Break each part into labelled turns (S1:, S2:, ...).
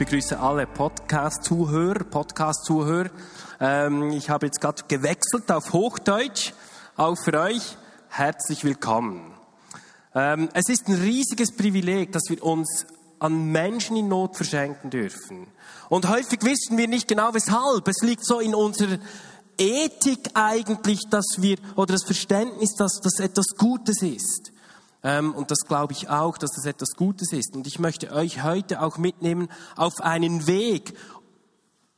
S1: Begrüße alle Podcast-Zuhörer, Podcast-Zuhörer. Ähm, ich habe jetzt gerade gewechselt auf Hochdeutsch. Auch für euch herzlich willkommen. Ähm, es ist ein riesiges Privileg, dass wir uns an Menschen in Not verschenken dürfen. Und häufig wissen wir nicht genau weshalb. Es liegt so in unserer Ethik eigentlich, dass wir, oder das Verständnis, dass das etwas Gutes ist. Ähm, und das glaube ich auch, dass das etwas Gutes ist. Und ich möchte euch heute auch mitnehmen auf einen Weg,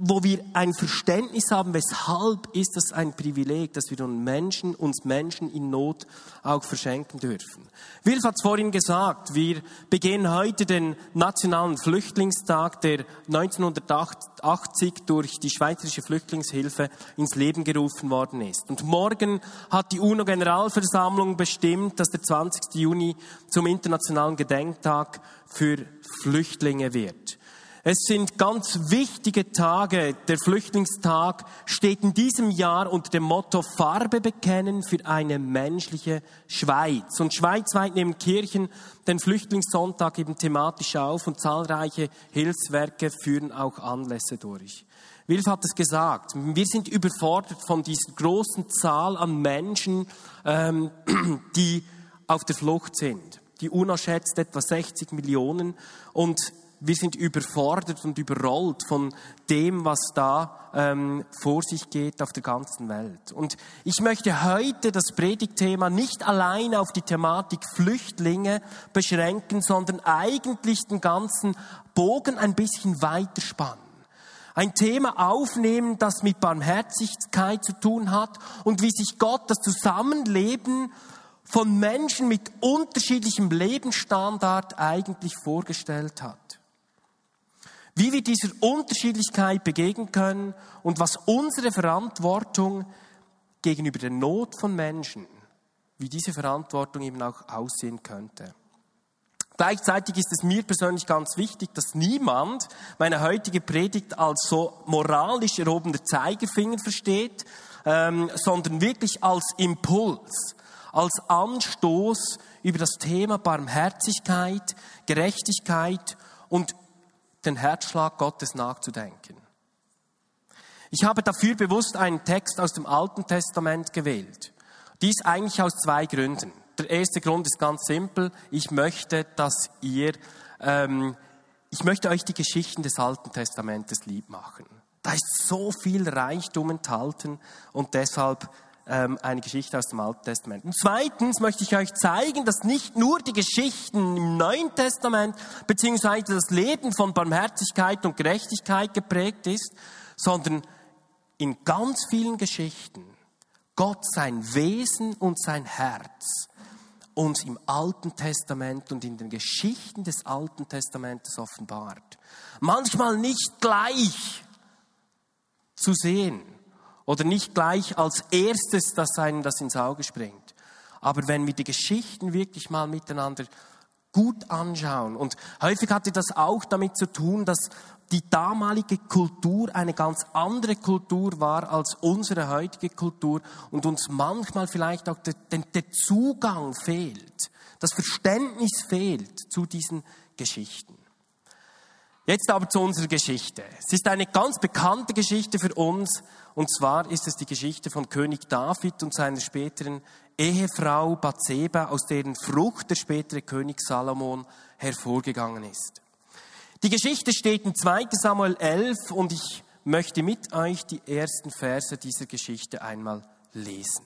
S1: wo wir ein Verständnis haben, weshalb ist das ein Privileg, dass wir uns Menschen, uns Menschen in Not auch verschenken dürfen. Wilf hat es vorhin gesagt, wir begehen heute den nationalen Flüchtlingstag, der 1980 durch die Schweizerische Flüchtlingshilfe ins Leben gerufen worden ist. Und morgen hat die UNO-Generalversammlung bestimmt, dass der 20. Juni zum internationalen Gedenktag für Flüchtlinge wird. Es sind ganz wichtige Tage. Der Flüchtlingstag steht in diesem Jahr unter dem Motto Farbe bekennen für eine menschliche Schweiz. Und schweizweit nehmen Kirchen den Flüchtlingssonntag eben thematisch auf und zahlreiche Hilfswerke führen auch Anlässe durch. Wilf hat es gesagt, wir sind überfordert von dieser großen Zahl an Menschen, ähm, die auf der Flucht sind. Die UNO schätzt etwa 60 Millionen und wir sind überfordert und überrollt von dem, was da ähm, vor sich geht auf der ganzen Welt. Und ich möchte heute das Predigtthema nicht allein auf die Thematik Flüchtlinge beschränken, sondern eigentlich den ganzen Bogen ein bisschen weiterspannen ein Thema aufnehmen, das mit Barmherzigkeit zu tun hat und wie sich Gott das Zusammenleben von Menschen mit unterschiedlichem Lebensstandard eigentlich vorgestellt hat wie wir dieser Unterschiedlichkeit begegnen können und was unsere Verantwortung gegenüber der Not von Menschen, wie diese Verantwortung eben auch aussehen könnte. Gleichzeitig ist es mir persönlich ganz wichtig, dass niemand meine heutige Predigt als so moralisch erhobener Zeigefinger versteht, ähm, sondern wirklich als Impuls, als Anstoß über das Thema Barmherzigkeit, Gerechtigkeit und den Herzschlag Gottes nachzudenken. Ich habe dafür bewusst einen Text aus dem Alten Testament gewählt. Dies eigentlich aus zwei Gründen. Der erste Grund ist ganz simpel. Ich möchte, dass ihr, ähm, ich möchte euch die Geschichten des Alten Testamentes lieb machen. Da ist so viel Reichtum enthalten und deshalb eine Geschichte aus dem Alten Testament. Und zweitens möchte ich euch zeigen, dass nicht nur die Geschichten im Neuen Testament beziehungsweise das Leben von Barmherzigkeit und Gerechtigkeit geprägt ist, sondern in ganz vielen Geschichten Gott sein Wesen und sein Herz uns im Alten Testament und in den Geschichten des Alten Testamentes offenbart. Manchmal nicht gleich zu sehen, oder nicht gleich als erstes, dass einem das ins Auge springt. Aber wenn wir die Geschichten wirklich mal miteinander gut anschauen, und häufig hatte das auch damit zu tun, dass die damalige Kultur eine ganz andere Kultur war als unsere heutige Kultur und uns manchmal vielleicht auch der, der Zugang fehlt, das Verständnis fehlt zu diesen Geschichten. Jetzt aber zu unserer Geschichte. Es ist eine ganz bekannte Geschichte für uns, und zwar ist es die Geschichte von König David und seiner späteren Ehefrau Bathseba, aus deren Frucht der spätere König Salomon hervorgegangen ist. Die Geschichte steht in 2 Samuel 11 und ich möchte mit euch die ersten Verse dieser Geschichte einmal lesen.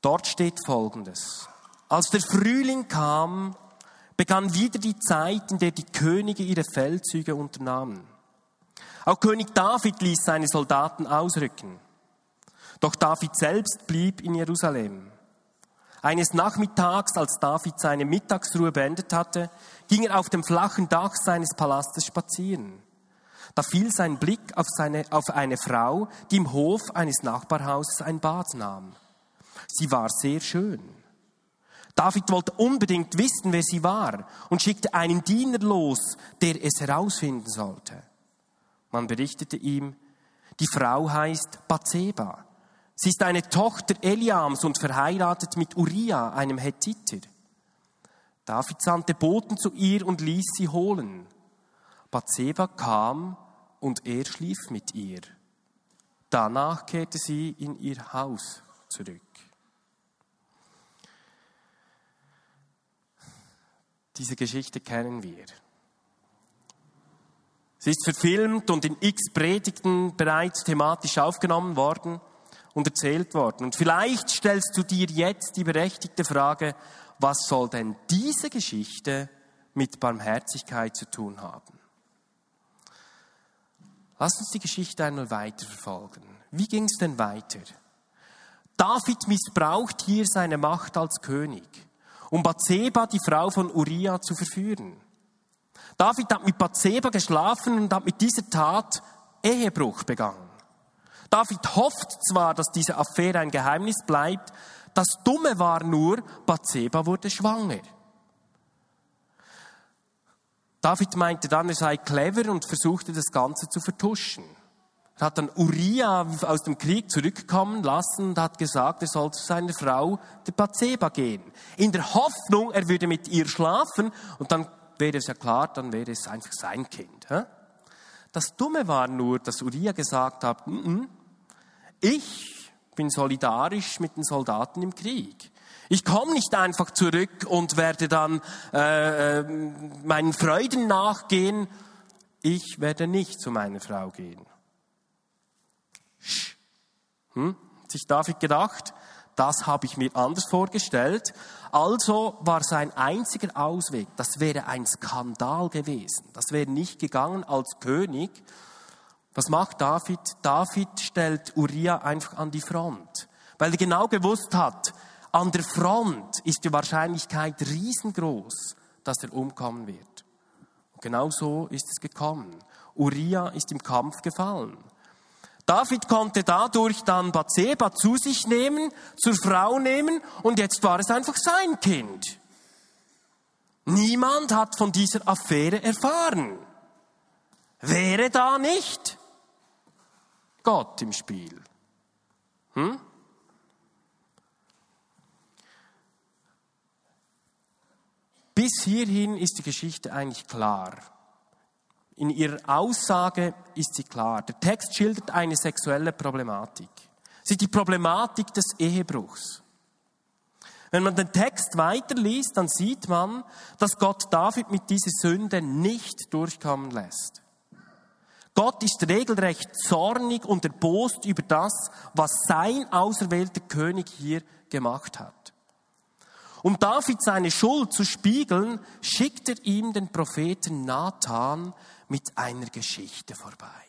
S1: Dort steht Folgendes. Als der Frühling kam, begann wieder die Zeit, in der die Könige ihre Feldzüge unternahmen. Auch König David ließ seine Soldaten ausrücken. Doch David selbst blieb in Jerusalem. Eines Nachmittags, als David seine Mittagsruhe beendet hatte, ging er auf dem flachen Dach seines Palastes spazieren. Da fiel sein Blick auf, seine, auf eine Frau, die im Hof eines Nachbarhauses ein Bad nahm. Sie war sehr schön. David wollte unbedingt wissen, wer sie war und schickte einen Diener los, der es herausfinden sollte. Man berichtete ihm, die Frau heißt Bathseba Sie ist eine Tochter Eliams und verheiratet mit Uriah, einem Hethiter. David sandte Boten zu ihr und ließ sie holen. Bathseba kam und er schlief mit ihr. Danach kehrte sie in ihr Haus zurück. Diese Geschichte kennen wir. Sie ist verfilmt und in x Predigten bereits thematisch aufgenommen worden und erzählt worden. Und vielleicht stellst du dir jetzt die berechtigte Frage, was soll denn diese Geschichte mit Barmherzigkeit zu tun haben? Lass uns die Geschichte einmal weiterverfolgen. Wie ging es denn weiter? David missbraucht hier seine Macht als König, um Bathseba, die Frau von Uriah, zu verführen. David hat mit Bathseba geschlafen und hat mit dieser Tat Ehebruch begangen. David hofft zwar, dass diese Affäre ein Geheimnis bleibt, das Dumme war nur, Bathseba wurde schwanger. David meinte dann, er sei clever und versuchte das Ganze zu vertuschen. Er hat dann Uriah aus dem Krieg zurückkommen lassen und hat gesagt, er soll zu seiner Frau, der Bathseba, gehen. In der Hoffnung, er würde mit ihr schlafen und dann wäre es ja klar, dann wäre es einfach sein Kind. Das Dumme war nur, dass Uriah gesagt hat, N -n, ich bin solidarisch mit den Soldaten im Krieg. Ich komme nicht einfach zurück und werde dann äh, äh, meinen Freuden nachgehen. Ich werde nicht zu meiner Frau gehen. Hm? Sich David gedacht, das habe ich mir anders vorgestellt. Also war sein einziger Ausweg, das wäre ein Skandal gewesen. Das wäre nicht gegangen als König, was macht David? David stellt Uriah einfach an die Front, weil er genau gewusst hat, an der Front ist die Wahrscheinlichkeit riesengroß, dass er umkommen wird. Und genau so ist es gekommen. Uriah ist im Kampf gefallen. David konnte dadurch dann Bathseba zu sich nehmen, zur Frau nehmen und jetzt war es einfach sein Kind. Niemand hat von dieser Affäre erfahren. Wäre da nicht Gott im Spiel. Hm? Bis hierhin ist die Geschichte eigentlich klar. In ihrer Aussage ist sie klar. Der Text schildert eine sexuelle Problematik. Sie ist die Problematik des Ehebruchs. Wenn man den Text weiterliest, dann sieht man, dass Gott David mit dieser Sünde nicht durchkommen lässt. Gott ist regelrecht zornig und erbost über das, was sein auserwählter König hier gemacht hat. Um David seine Schuld zu spiegeln, schickt er ihm den Propheten Nathan mit einer Geschichte vorbei.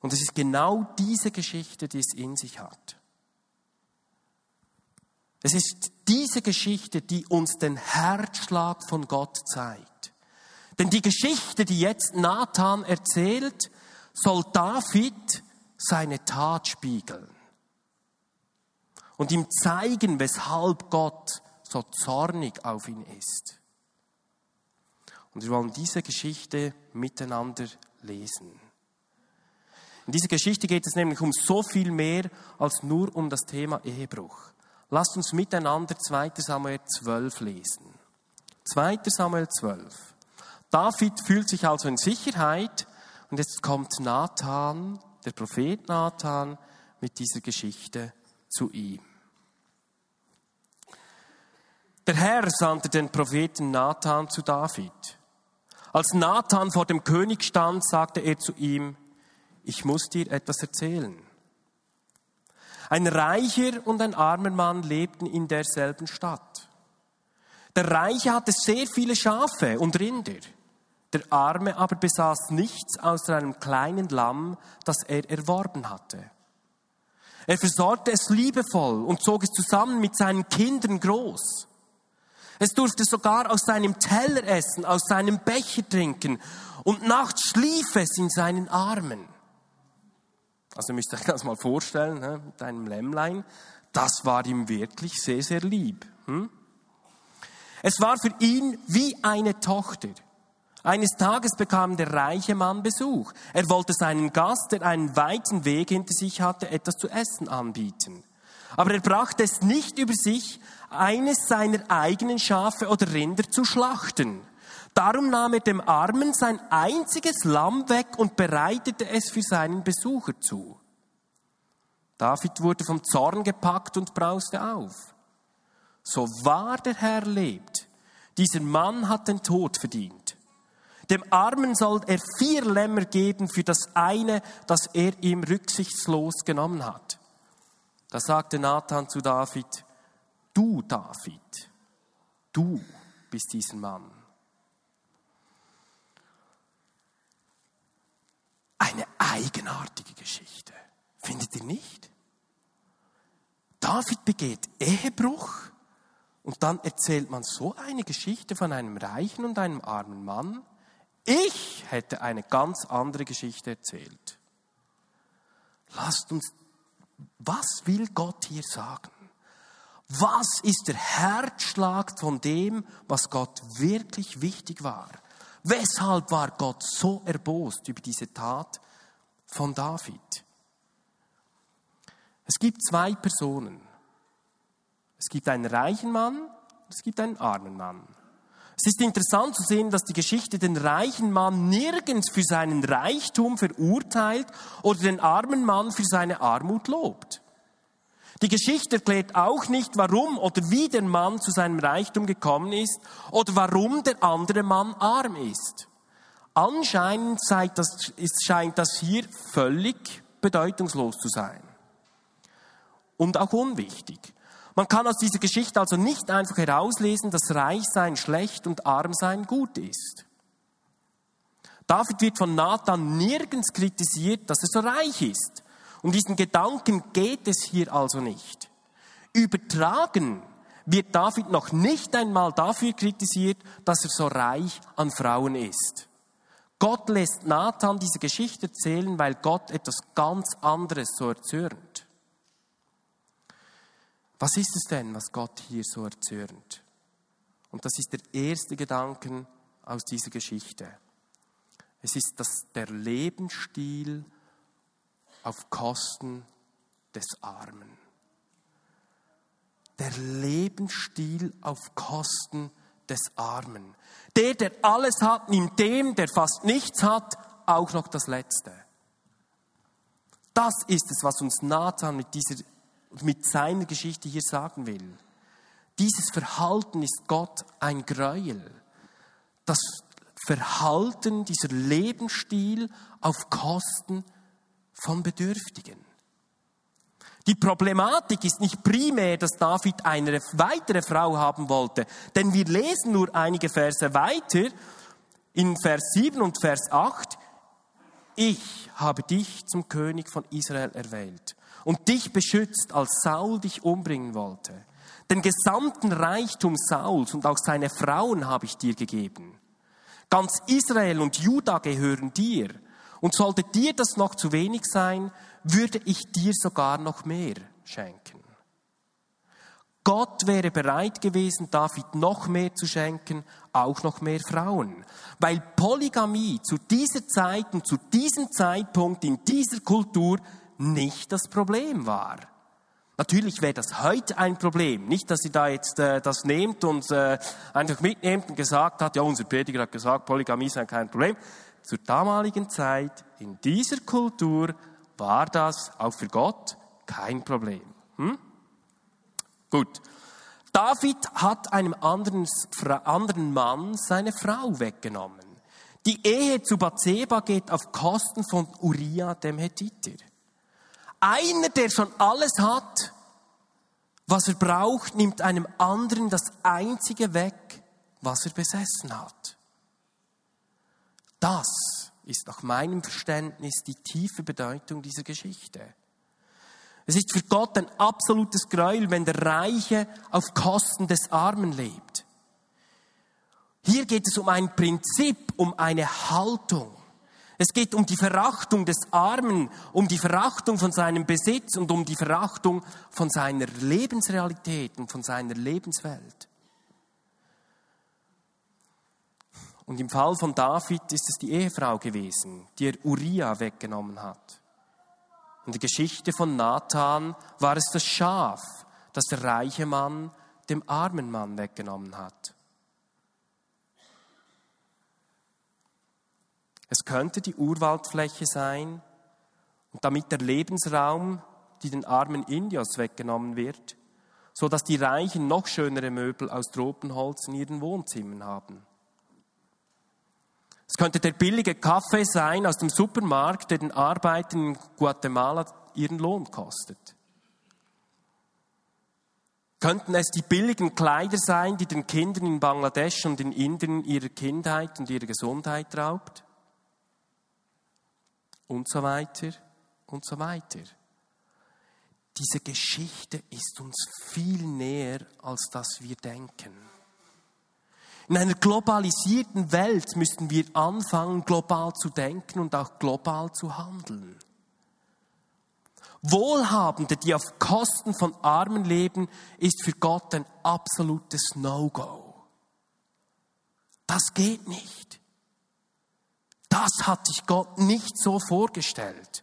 S1: Und es ist genau diese Geschichte, die es in sich hat. Es ist diese Geschichte, die uns den Herzschlag von Gott zeigt. Denn die Geschichte, die jetzt Nathan erzählt, soll David seine Tat spiegeln und ihm zeigen, weshalb Gott so zornig auf ihn ist. Und wir wollen diese Geschichte miteinander lesen. In dieser Geschichte geht es nämlich um so viel mehr als nur um das Thema Ehebruch. Lasst uns miteinander 2 Samuel 12 lesen. 2 Samuel 12. David fühlt sich also in Sicherheit und jetzt kommt Nathan, der Prophet Nathan, mit dieser Geschichte zu ihm. Der Herr sandte den Propheten Nathan zu David. Als Nathan vor dem König stand, sagte er zu ihm, ich muss dir etwas erzählen. Ein reicher und ein armer Mann lebten in derselben Stadt. Der Reiche hatte sehr viele Schafe und Rinder. Der Arme aber besaß nichts außer einem kleinen Lamm, das er erworben hatte. Er versorgte es liebevoll und zog es zusammen mit seinen Kindern groß. Es durfte sogar aus seinem Teller essen, aus seinem Becher trinken und nachts schlief es in seinen Armen. Also müsst ihr euch das mal vorstellen, ne, mit einem Lämmlein. Das war ihm wirklich sehr, sehr lieb. Hm? Es war für ihn wie eine Tochter. Eines Tages bekam der reiche Mann Besuch. Er wollte seinen Gast, der einen weiten Weg hinter sich hatte, etwas zu essen anbieten. Aber er brachte es nicht über sich, eines seiner eigenen Schafe oder Rinder zu schlachten. Darum nahm er dem Armen sein einziges Lamm weg und bereitete es für seinen Besucher zu. David wurde vom Zorn gepackt und brauste auf. So wahr der Herr lebt, dieser Mann hat den Tod verdient. Dem Armen soll er vier Lämmer geben für das eine, das er ihm rücksichtslos genommen hat. Da sagte Nathan zu David, du David, du bist dieser Mann. Eine eigenartige Geschichte, findet ihr nicht? David begeht Ehebruch und dann erzählt man so eine Geschichte von einem reichen und einem armen Mann. Ich hätte eine ganz andere Geschichte erzählt. Lasst uns, was will Gott hier sagen? Was ist der Herzschlag von dem, was Gott wirklich wichtig war? Weshalb war Gott so erbost über diese Tat von David? Es gibt zwei Personen. Es gibt einen reichen Mann, es gibt einen armen Mann. Es ist interessant zu sehen, dass die Geschichte den reichen Mann nirgends für seinen Reichtum verurteilt oder den armen Mann für seine Armut lobt. Die Geschichte erklärt auch nicht, warum oder wie der Mann zu seinem Reichtum gekommen ist oder warum der andere Mann arm ist. Anscheinend scheint das hier völlig bedeutungslos zu sein. Und auch unwichtig. Man kann aus dieser Geschichte also nicht einfach herauslesen, dass Reichsein schlecht und Armsein gut ist. David wird von Nathan nirgends kritisiert, dass er so reich ist. Um diesen Gedanken geht es hier also nicht. Übertragen wird David noch nicht einmal dafür kritisiert, dass er so reich an Frauen ist. Gott lässt Nathan diese Geschichte erzählen, weil Gott etwas ganz anderes so erzürnt. Was ist es denn, was Gott hier so erzürnt? Und das ist der erste Gedanke aus dieser Geschichte. Es ist das, der Lebensstil auf Kosten des Armen. Der Lebensstil auf Kosten des Armen. Der, der alles hat, nimmt dem, der fast nichts hat, auch noch das Letzte. Das ist es, was uns Nathan mit, dieser, mit seiner Geschichte hier sagen will. Dieses Verhalten ist Gott ein Gräuel. Das Verhalten, dieser Lebensstil auf Kosten des von Bedürftigen. Die Problematik ist nicht primär, dass David eine weitere Frau haben wollte, denn wir lesen nur einige Verse weiter in Vers 7 und Vers 8. Ich habe dich zum König von Israel erwählt und dich beschützt, als Saul dich umbringen wollte. Den gesamten Reichtum Sauls und auch seine Frauen habe ich dir gegeben. Ganz Israel und Juda gehören dir und sollte dir das noch zu wenig sein, würde ich dir sogar noch mehr schenken. Gott wäre bereit gewesen, David noch mehr zu schenken, auch noch mehr Frauen. Weil Polygamie zu dieser Zeit und zu diesem Zeitpunkt in dieser Kultur nicht das Problem war. Natürlich wäre das heute ein Problem. Nicht, dass sie da jetzt äh, das nehmt und äh, einfach mitnehmt und gesagt hat, ja, unser Prediger hat gesagt, Polygamie sei kein Problem. Zur damaligen Zeit, in dieser Kultur, war das auch für Gott kein Problem. Hm? Gut. David hat einem anderen, anderen Mann seine Frau weggenommen. Die Ehe zu Bathseba geht auf Kosten von Uriah dem Hethiter. Einer, der schon alles hat, was er braucht, nimmt einem anderen das Einzige weg, was er besessen hat. Das ist nach meinem Verständnis die tiefe Bedeutung dieser Geschichte. Es ist für Gott ein absolutes Gräuel, wenn der Reiche auf Kosten des Armen lebt. Hier geht es um ein Prinzip, um eine Haltung. Es geht um die Verachtung des Armen, um die Verachtung von seinem Besitz und um die Verachtung von seiner Lebensrealität und von seiner Lebenswelt. Und im Fall von David ist es die Ehefrau gewesen, die er Uriah weggenommen hat. In der Geschichte von Nathan war es das Schaf, das der reiche Mann dem armen Mann weggenommen hat. Es könnte die Urwaldfläche sein und damit der Lebensraum, die den armen Indios weggenommen wird, so dass die Reichen noch schönere Möbel aus Tropenholz in ihren Wohnzimmern haben. Es könnte der billige Kaffee sein aus dem Supermarkt, der den Arbeitern in Guatemala ihren Lohn kostet. Könnten es die billigen Kleider sein, die den Kindern in Bangladesch und in Indien ihre Kindheit und ihre Gesundheit raubt? und so weiter und so weiter. Diese Geschichte ist uns viel näher, als dass wir denken. In einer globalisierten Welt müssten wir anfangen, global zu denken und auch global zu handeln. Wohlhabende, die auf Kosten von Armen leben, ist für Gott ein absolutes No-Go. Das geht nicht. Das hat sich Gott nicht so vorgestellt.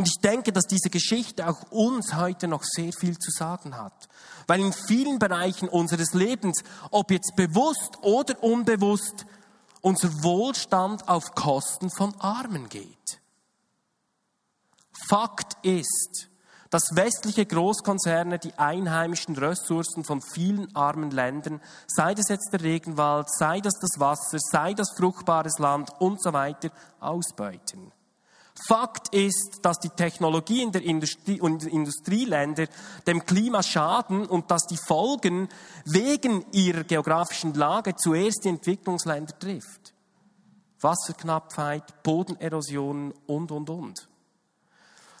S1: Und ich denke, dass diese Geschichte auch uns heute noch sehr viel zu sagen hat. Weil in vielen Bereichen unseres Lebens, ob jetzt bewusst oder unbewusst, unser Wohlstand auf Kosten von Armen geht. Fakt ist, dass westliche Großkonzerne die einheimischen Ressourcen von vielen armen Ländern, sei das jetzt der Regenwald, sei das das Wasser, sei das fruchtbares Land und so weiter, ausbeuten. Fakt ist, dass die Technologie in der Industrie und Industrieländer dem Klima schaden und dass die Folgen wegen ihrer geografischen Lage zuerst die Entwicklungsländer trifft. Wasserknappheit, Bodenerosion und, und, und.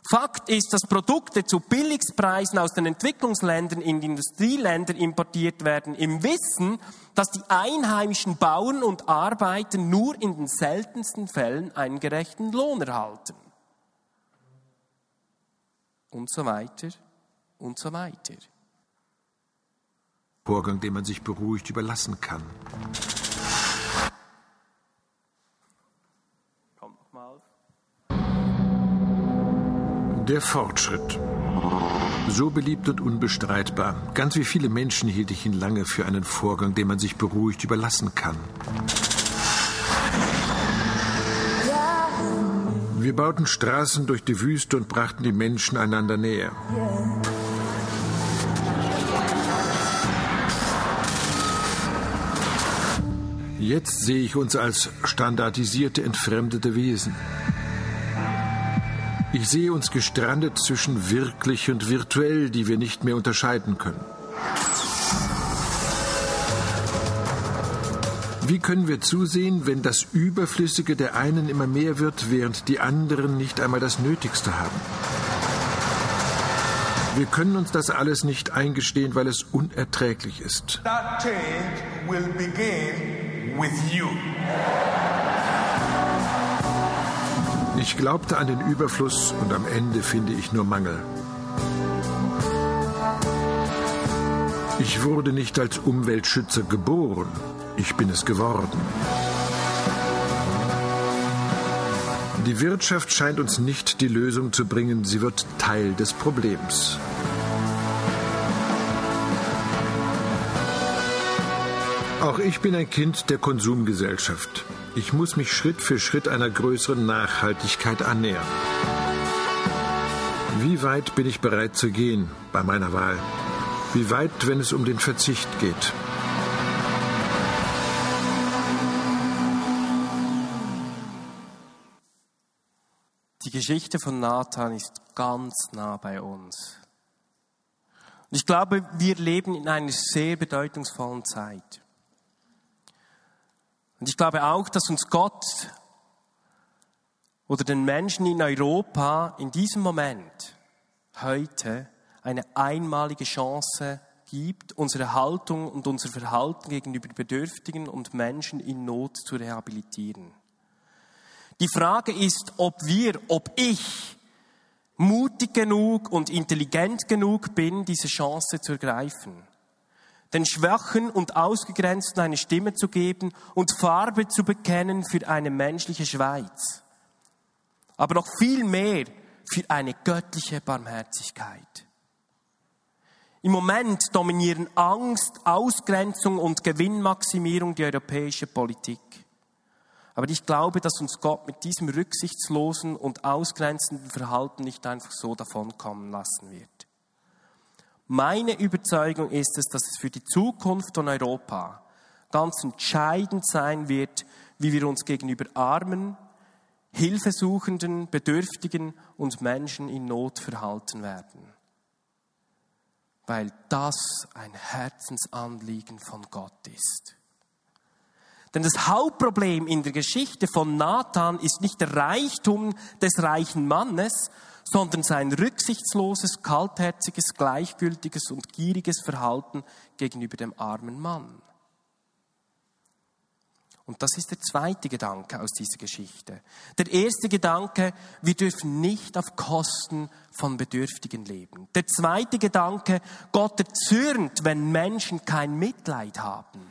S1: Fakt ist, dass Produkte zu Billigspreisen aus den Entwicklungsländern in die Industrieländer importiert werden, im Wissen, dass die einheimischen Bauern und Arbeiter nur in den seltensten Fällen einen gerechten Lohn erhalten. Und so weiter und so weiter.
S2: Vorgang, den man sich beruhigt überlassen kann. Der Fortschritt. So beliebt und unbestreitbar. Ganz wie viele Menschen hielt ich ihn lange für einen Vorgang, den man sich beruhigt überlassen kann. Wir bauten Straßen durch die Wüste und brachten die Menschen einander näher. Jetzt sehe ich uns als standardisierte, entfremdete Wesen. Ich sehe uns gestrandet zwischen wirklich und virtuell, die wir nicht mehr unterscheiden können. Wie können wir zusehen, wenn das Überflüssige der einen immer mehr wird, während die anderen nicht einmal das Nötigste haben? Wir können uns das alles nicht eingestehen, weil es unerträglich ist. That change will begin with you. Ich glaubte an den Überfluss und am Ende finde ich nur Mangel. Ich wurde nicht als Umweltschützer geboren, ich bin es geworden. Die Wirtschaft scheint uns nicht die Lösung zu bringen, sie wird Teil des Problems. Auch ich bin ein Kind der Konsumgesellschaft. Ich muss mich Schritt für Schritt einer größeren Nachhaltigkeit annähern. Wie weit bin ich bereit zu gehen bei meiner Wahl? Wie weit, wenn es um den Verzicht geht?
S1: Die Geschichte von Nathan ist ganz nah bei uns. Und ich glaube, wir leben in einer sehr bedeutungsvollen Zeit. Und ich glaube auch, dass uns Gott oder den Menschen in Europa in diesem Moment heute eine einmalige Chance gibt, unsere Haltung und unser Verhalten gegenüber Bedürftigen und Menschen in Not zu rehabilitieren. Die Frage ist, ob wir, ob ich mutig genug und intelligent genug bin, diese Chance zu ergreifen. Den Schwachen und Ausgegrenzten eine Stimme zu geben und Farbe zu bekennen für eine menschliche Schweiz. Aber noch viel mehr für eine göttliche Barmherzigkeit. Im Moment dominieren Angst, Ausgrenzung und Gewinnmaximierung die europäische Politik. Aber ich glaube, dass uns Gott mit diesem rücksichtslosen und ausgrenzenden Verhalten nicht einfach so davonkommen lassen wird. Meine Überzeugung ist es, dass es für die Zukunft von Europa ganz entscheidend sein wird, wie wir uns gegenüber Armen, Hilfesuchenden, Bedürftigen und Menschen in Not verhalten werden. Weil das ein Herzensanliegen von Gott ist. Denn das Hauptproblem in der Geschichte von Nathan ist nicht der Reichtum des reichen Mannes, sondern sein rücksichtsloses, kaltherziges, gleichgültiges und gieriges Verhalten gegenüber dem armen Mann. Und das ist der zweite Gedanke aus dieser Geschichte. Der erste Gedanke, wir dürfen nicht auf Kosten von Bedürftigen leben. Der zweite Gedanke, Gott erzürnt, wenn Menschen kein Mitleid haben.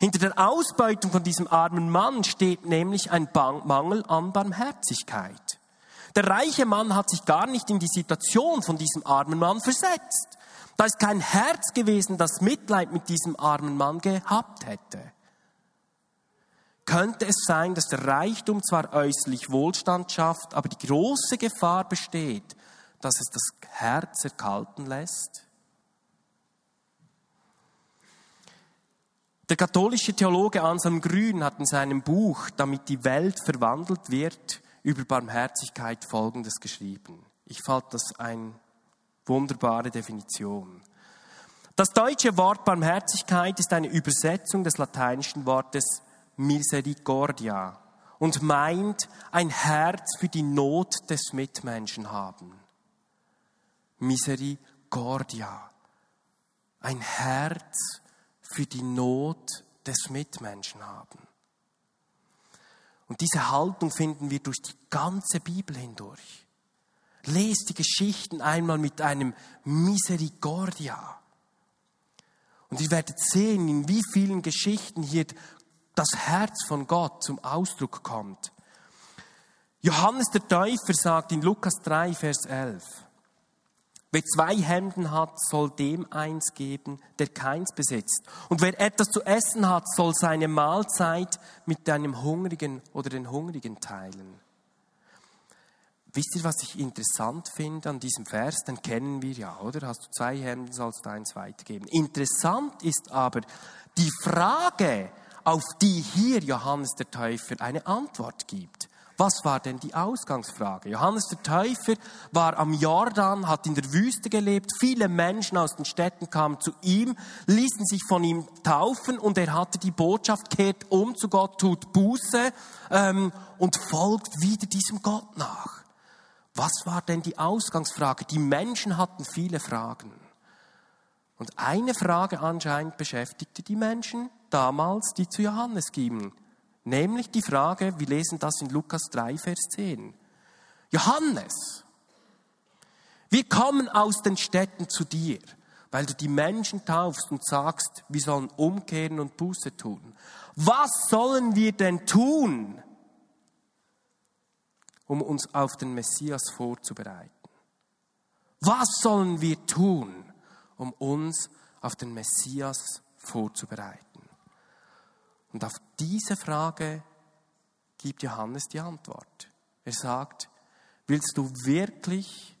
S1: Hinter der Ausbeutung von diesem armen Mann steht nämlich ein Mangel an Barmherzigkeit. Der reiche Mann hat sich gar nicht in die Situation von diesem armen Mann versetzt. Da ist kein Herz gewesen, das Mitleid mit diesem armen Mann gehabt hätte. Könnte es sein, dass der Reichtum zwar äußerlich Wohlstand schafft, aber die große Gefahr besteht, dass es das Herz erkalten lässt? Der katholische Theologe Anselm Grün hat in seinem Buch, damit die Welt verwandelt wird, über Barmherzigkeit Folgendes geschrieben. Ich fand das eine wunderbare Definition. Das deutsche Wort Barmherzigkeit ist eine Übersetzung des lateinischen Wortes Misericordia und meint ein Herz für die Not des Mitmenschen haben. Misericordia. Ein Herz für die Not des Mitmenschen haben. Und diese Haltung finden wir durch die ganze Bibel hindurch. Lest die Geschichten einmal mit einem Misericordia. Und ihr werdet sehen, in wie vielen Geschichten hier das Herz von Gott zum Ausdruck kommt. Johannes der Täufer sagt in Lukas 3, Vers 11, Wer zwei Hemden hat, soll dem eins geben, der keins besitzt. Und wer etwas zu essen hat, soll seine Mahlzeit mit einem Hungrigen oder den Hungrigen teilen. Wisst ihr, was ich interessant finde an diesem Vers? Den kennen wir ja, oder? Hast du zwei Hemden, sollst du eins weitergeben. Interessant ist aber die Frage, auf die hier Johannes der Täufer eine Antwort gibt. Was war denn die Ausgangsfrage? Johannes der Täufer war am Jordan, hat in der Wüste gelebt. Viele Menschen aus den Städten kamen zu ihm, ließen sich von ihm taufen und er hatte die Botschaft, kehrt um zu Gott, tut Buße ähm, und folgt wieder diesem Gott nach. Was war denn die Ausgangsfrage? Die Menschen hatten viele Fragen. Und eine Frage anscheinend beschäftigte die Menschen damals, die zu Johannes gingen. Nämlich die Frage, wir lesen das in Lukas 3, Vers 10. Johannes, wir kommen aus den Städten zu dir, weil du die Menschen taufst und sagst, wir sollen umkehren und Buße tun. Was sollen wir denn tun, um uns auf den Messias vorzubereiten? Was sollen wir tun, um uns auf den Messias vorzubereiten? Und auf diese Frage gibt Johannes die Antwort. Er sagt, willst du wirklich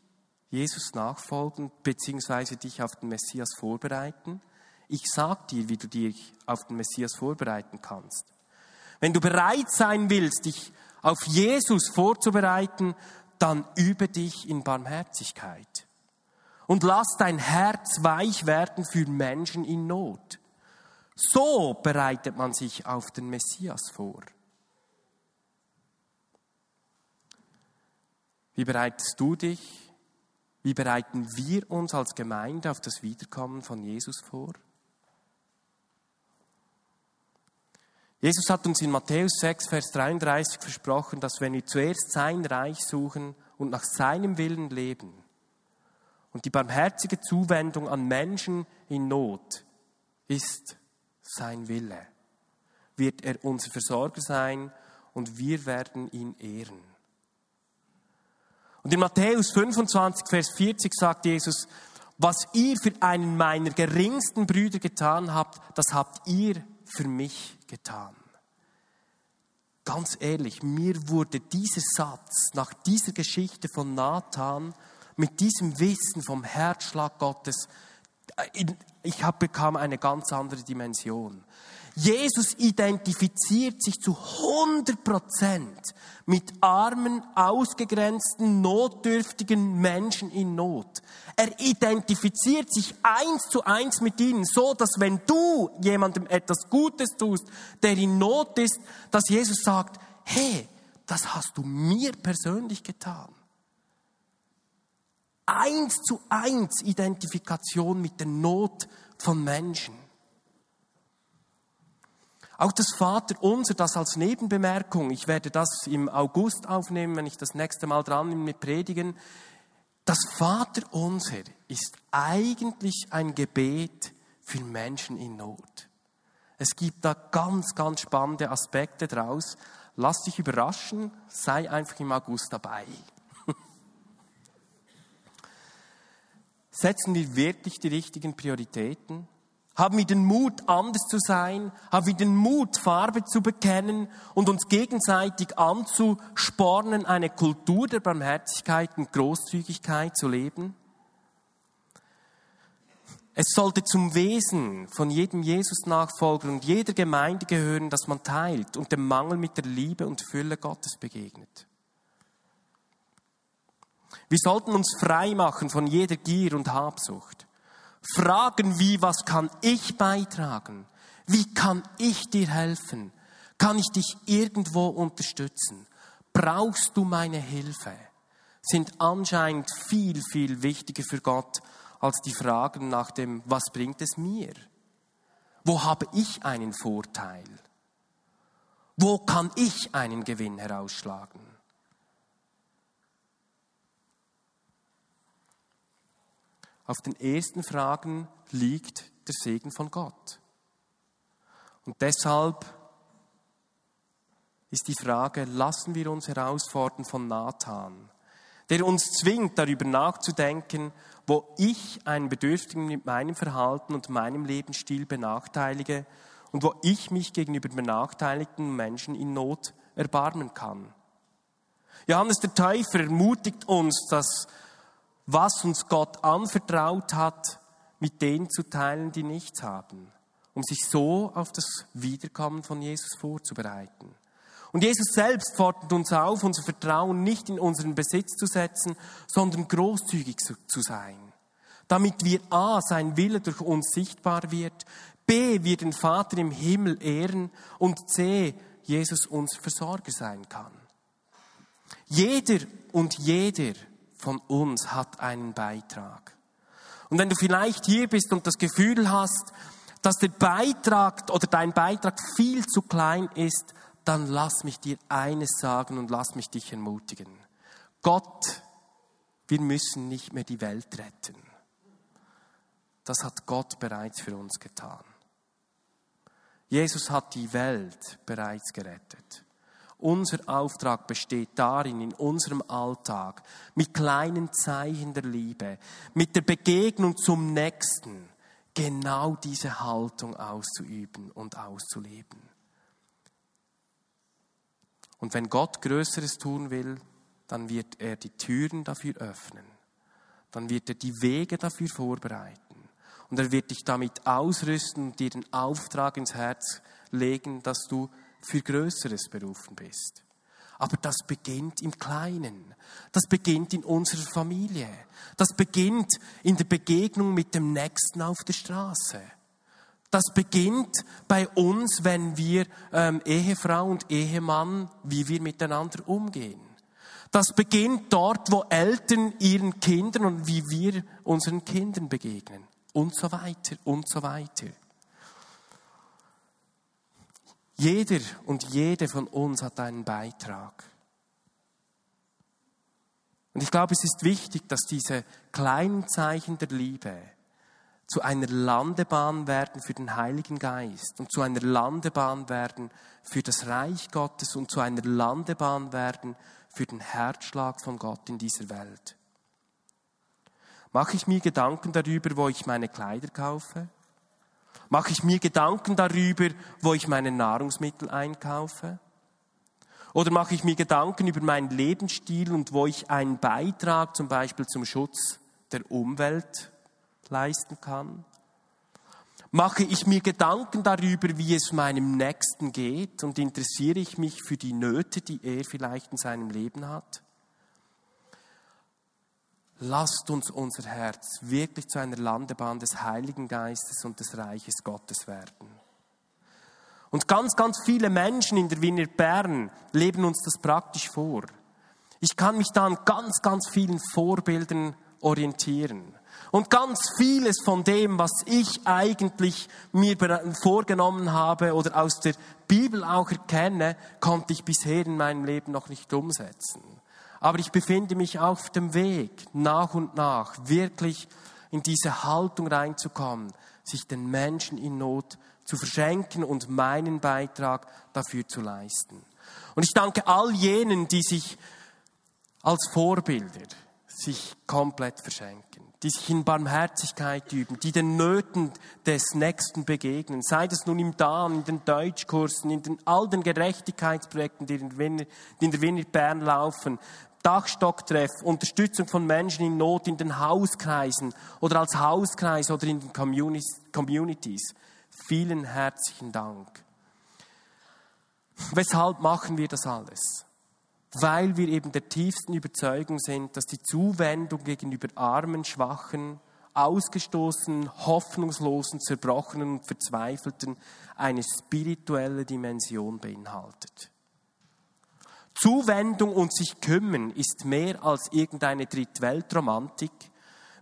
S1: Jesus nachfolgen bzw. dich auf den Messias vorbereiten? Ich sag dir, wie du dich auf den Messias vorbereiten kannst. Wenn du bereit sein willst, dich auf Jesus vorzubereiten, dann übe dich in Barmherzigkeit. Und lass dein Herz weich werden für Menschen in Not. So bereitet man sich auf den Messias vor. Wie bereitest du dich Wie bereiten wir uns als Gemeinde auf das Wiederkommen von Jesus vor? Jesus hat uns in Matthäus 6, Vers 33 versprochen, dass wenn wir zuerst sein Reich suchen und nach seinem Willen leben und die barmherzige Zuwendung an Menschen in Not ist sein Wille, wird er unser Versorger sein und wir werden ihn ehren. Und in Matthäus 25, Vers 40 sagt Jesus, was ihr für einen meiner geringsten Brüder getan habt, das habt ihr für mich getan. Ganz ehrlich, mir wurde dieser Satz nach dieser Geschichte von Nathan mit diesem Wissen vom Herzschlag Gottes, ich bekam eine ganz andere Dimension. Jesus identifiziert sich zu 100 Prozent mit armen, ausgegrenzten, notdürftigen Menschen in Not. Er identifiziert sich eins zu eins mit ihnen, so dass wenn du jemandem etwas Gutes tust, der in Not ist, dass Jesus sagt, hey, das hast du mir persönlich getan. Eins zu eins Identifikation mit der Not von Menschen. Auch das Vaterunser, das als Nebenbemerkung, ich werde das im August aufnehmen, wenn ich das nächste Mal dran bin mit Predigen. Das Vaterunser ist eigentlich ein Gebet für Menschen in Not. Es gibt da ganz, ganz spannende Aspekte draus. Lass dich überraschen, sei einfach im August dabei. Setzen wir wirklich die richtigen Prioritäten? Haben wir den Mut, anders zu sein? Haben wir den Mut, Farbe zu bekennen und uns gegenseitig anzuspornen, eine Kultur der Barmherzigkeit und Großzügigkeit zu leben? Es sollte zum Wesen von jedem Jesus-Nachfolger und jeder Gemeinde gehören, dass man teilt und dem Mangel mit der Liebe und Fülle Gottes begegnet. Wir sollten uns frei machen von jeder Gier und Habsucht. Fragen wie, was kann ich beitragen? Wie kann ich dir helfen? Kann ich dich irgendwo unterstützen? Brauchst du meine Hilfe? Sind anscheinend viel, viel wichtiger für Gott als die Fragen nach dem, was bringt es mir? Wo habe ich einen Vorteil? Wo kann ich einen Gewinn herausschlagen? Auf den ersten Fragen liegt der Segen von Gott. Und deshalb ist die Frage, lassen wir uns herausfordern von Nathan, der uns zwingt, darüber nachzudenken, wo ich einen Bedürftigen mit meinem Verhalten und meinem Lebensstil benachteilige und wo ich mich gegenüber benachteiligten Menschen in Not erbarmen kann. Johannes der Täufer ermutigt uns, dass was uns Gott anvertraut hat, mit denen zu teilen, die nichts haben, um sich so auf das Wiederkommen von Jesus vorzubereiten. Und Jesus selbst fordert uns auf, unser Vertrauen nicht in unseren Besitz zu setzen, sondern großzügig zu sein, damit wir a. sein Wille durch uns sichtbar wird, b. wir den Vater im Himmel ehren und c. Jesus uns Versorger sein kann. Jeder und jeder von uns hat einen Beitrag. Und wenn du vielleicht hier bist und das Gefühl hast, dass der Beitrag oder dein Beitrag viel zu klein ist, dann lass mich dir eines sagen und lass mich dich ermutigen. Gott, wir müssen nicht mehr die Welt retten. Das hat Gott bereits für uns getan. Jesus hat die Welt bereits gerettet. Unser Auftrag besteht darin, in unserem Alltag, mit kleinen Zeichen der Liebe, mit der Begegnung zum Nächsten, genau diese Haltung auszuüben und auszuleben. Und wenn Gott Größeres tun will, dann wird er die Türen dafür öffnen. Dann wird er die Wege dafür vorbereiten. Und er wird dich damit ausrüsten und dir den Auftrag ins Herz legen, dass du für Größeres berufen bist. Aber das beginnt im Kleinen. Das beginnt in unserer Familie. Das beginnt in der Begegnung mit dem Nächsten auf der Straße. Das beginnt bei uns, wenn wir ähm, Ehefrau und Ehemann, wie wir miteinander umgehen. Das beginnt dort, wo Eltern ihren Kindern und wie wir unseren Kindern begegnen. Und so weiter und so weiter. Jeder und jede von uns hat einen Beitrag. Und ich glaube, es ist wichtig, dass diese kleinen Zeichen der Liebe zu einer Landebahn werden für den Heiligen Geist und zu einer Landebahn werden für das Reich Gottes und zu einer Landebahn werden für den Herzschlag von Gott in dieser Welt. Mache ich mir Gedanken darüber, wo ich meine Kleider kaufe? Mache ich mir Gedanken darüber, wo ich meine Nahrungsmittel einkaufe? Oder mache ich mir Gedanken über meinen Lebensstil und wo ich einen Beitrag zum Beispiel zum Schutz der Umwelt leisten kann? Mache ich mir Gedanken darüber, wie es meinem Nächsten geht und interessiere ich mich für die Nöte, die er vielleicht in seinem Leben hat? Lasst uns unser Herz wirklich zu einer Landebahn des Heiligen Geistes und des Reiches Gottes werden. Und ganz, ganz viele Menschen in der Wiener Bern leben uns das praktisch vor. Ich kann mich da an ganz, ganz vielen Vorbildern orientieren. Und ganz vieles von dem, was ich eigentlich mir vorgenommen habe oder aus der Bibel auch erkenne, konnte ich bisher in meinem Leben noch nicht umsetzen. Aber ich befinde mich auf dem Weg, nach und nach wirklich in diese Haltung reinzukommen, sich den Menschen in Not zu verschenken und meinen Beitrag dafür zu leisten. Und ich danke all jenen, die sich als Vorbilder sich komplett verschenken, die sich in Barmherzigkeit üben, die den Nöten des Nächsten begegnen, sei das nun im Dan, in den Deutschkursen, in den, all den Gerechtigkeitsprojekten, die in der Wiener, die in der Wiener Bern laufen, Dachstocktreff, Unterstützung von Menschen in Not in den Hauskreisen oder als Hauskreis oder in den Communities. Vielen herzlichen Dank. Weshalb machen wir das alles? weil wir eben der tiefsten Überzeugung sind, dass die Zuwendung gegenüber armen, schwachen, ausgestoßenen, hoffnungslosen, zerbrochenen und verzweifelten eine spirituelle Dimension beinhaltet. Zuwendung und sich kümmern ist mehr als irgendeine Drittweltromantik,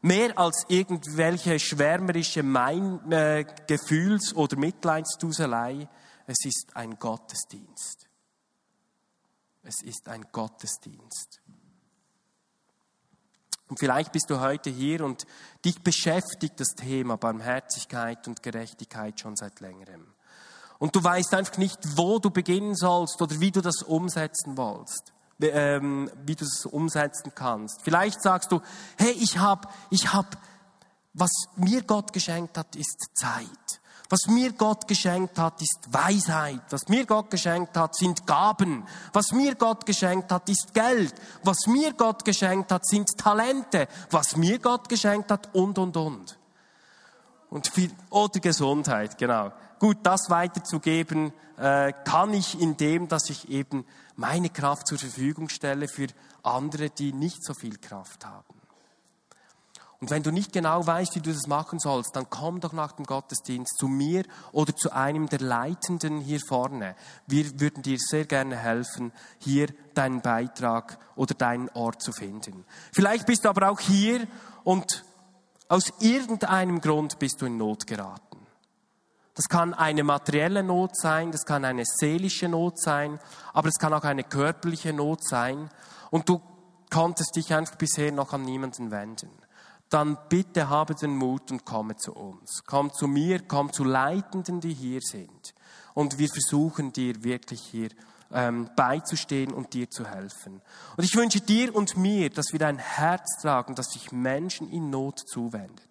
S1: mehr als irgendwelche schwärmerische Mein äh, Gefühls- oder Mitleidsduselei. Es ist ein Gottesdienst. Es ist ein Gottesdienst. Und vielleicht bist du heute hier und dich beschäftigt das Thema Barmherzigkeit und Gerechtigkeit schon seit längerem. Und du weißt einfach nicht, wo du beginnen sollst oder wie du das umsetzen willst, ähm, wie du es umsetzen kannst. Vielleicht sagst du, hey, ich habe, ich hab, was mir Gott geschenkt hat, ist Zeit. Was mir Gott geschenkt hat, ist Weisheit. Was mir Gott geschenkt hat, sind Gaben. Was mir Gott geschenkt hat, ist Geld. Was mir Gott geschenkt hat, sind Talente. Was mir Gott geschenkt hat, und, und, und. Und viel, oder Gesundheit, genau. Gut, das weiterzugeben, äh, kann ich indem, dass ich eben meine Kraft zur Verfügung stelle für andere, die nicht so viel Kraft haben. Und wenn du nicht genau weißt, wie du das machen sollst, dann komm doch nach dem Gottesdienst zu mir oder zu einem der Leitenden hier vorne. Wir würden dir sehr gerne helfen, hier deinen Beitrag oder deinen Ort zu finden. Vielleicht bist du aber auch hier und aus irgendeinem Grund bist du in Not geraten. Das kann eine materielle Not sein, das kann eine seelische Not sein, aber es kann auch eine körperliche Not sein. Und du konntest dich einfach bisher noch an niemanden wenden dann bitte habe den Mut und komme zu uns. Komm zu mir, komm zu Leitenden, die hier sind. Und wir versuchen dir wirklich hier ähm, beizustehen und dir zu helfen. Und ich wünsche dir und mir, dass wir ein Herz tragen, das sich Menschen in Not zuwendet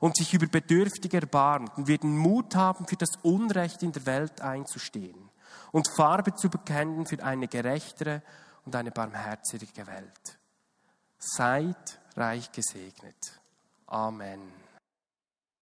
S1: und sich über Bedürftige erbarmt und wir den Mut haben, für das Unrecht in der Welt einzustehen und Farbe zu bekennen für eine gerechtere und eine barmherzige Welt. Seid reich gesegnet. Amen.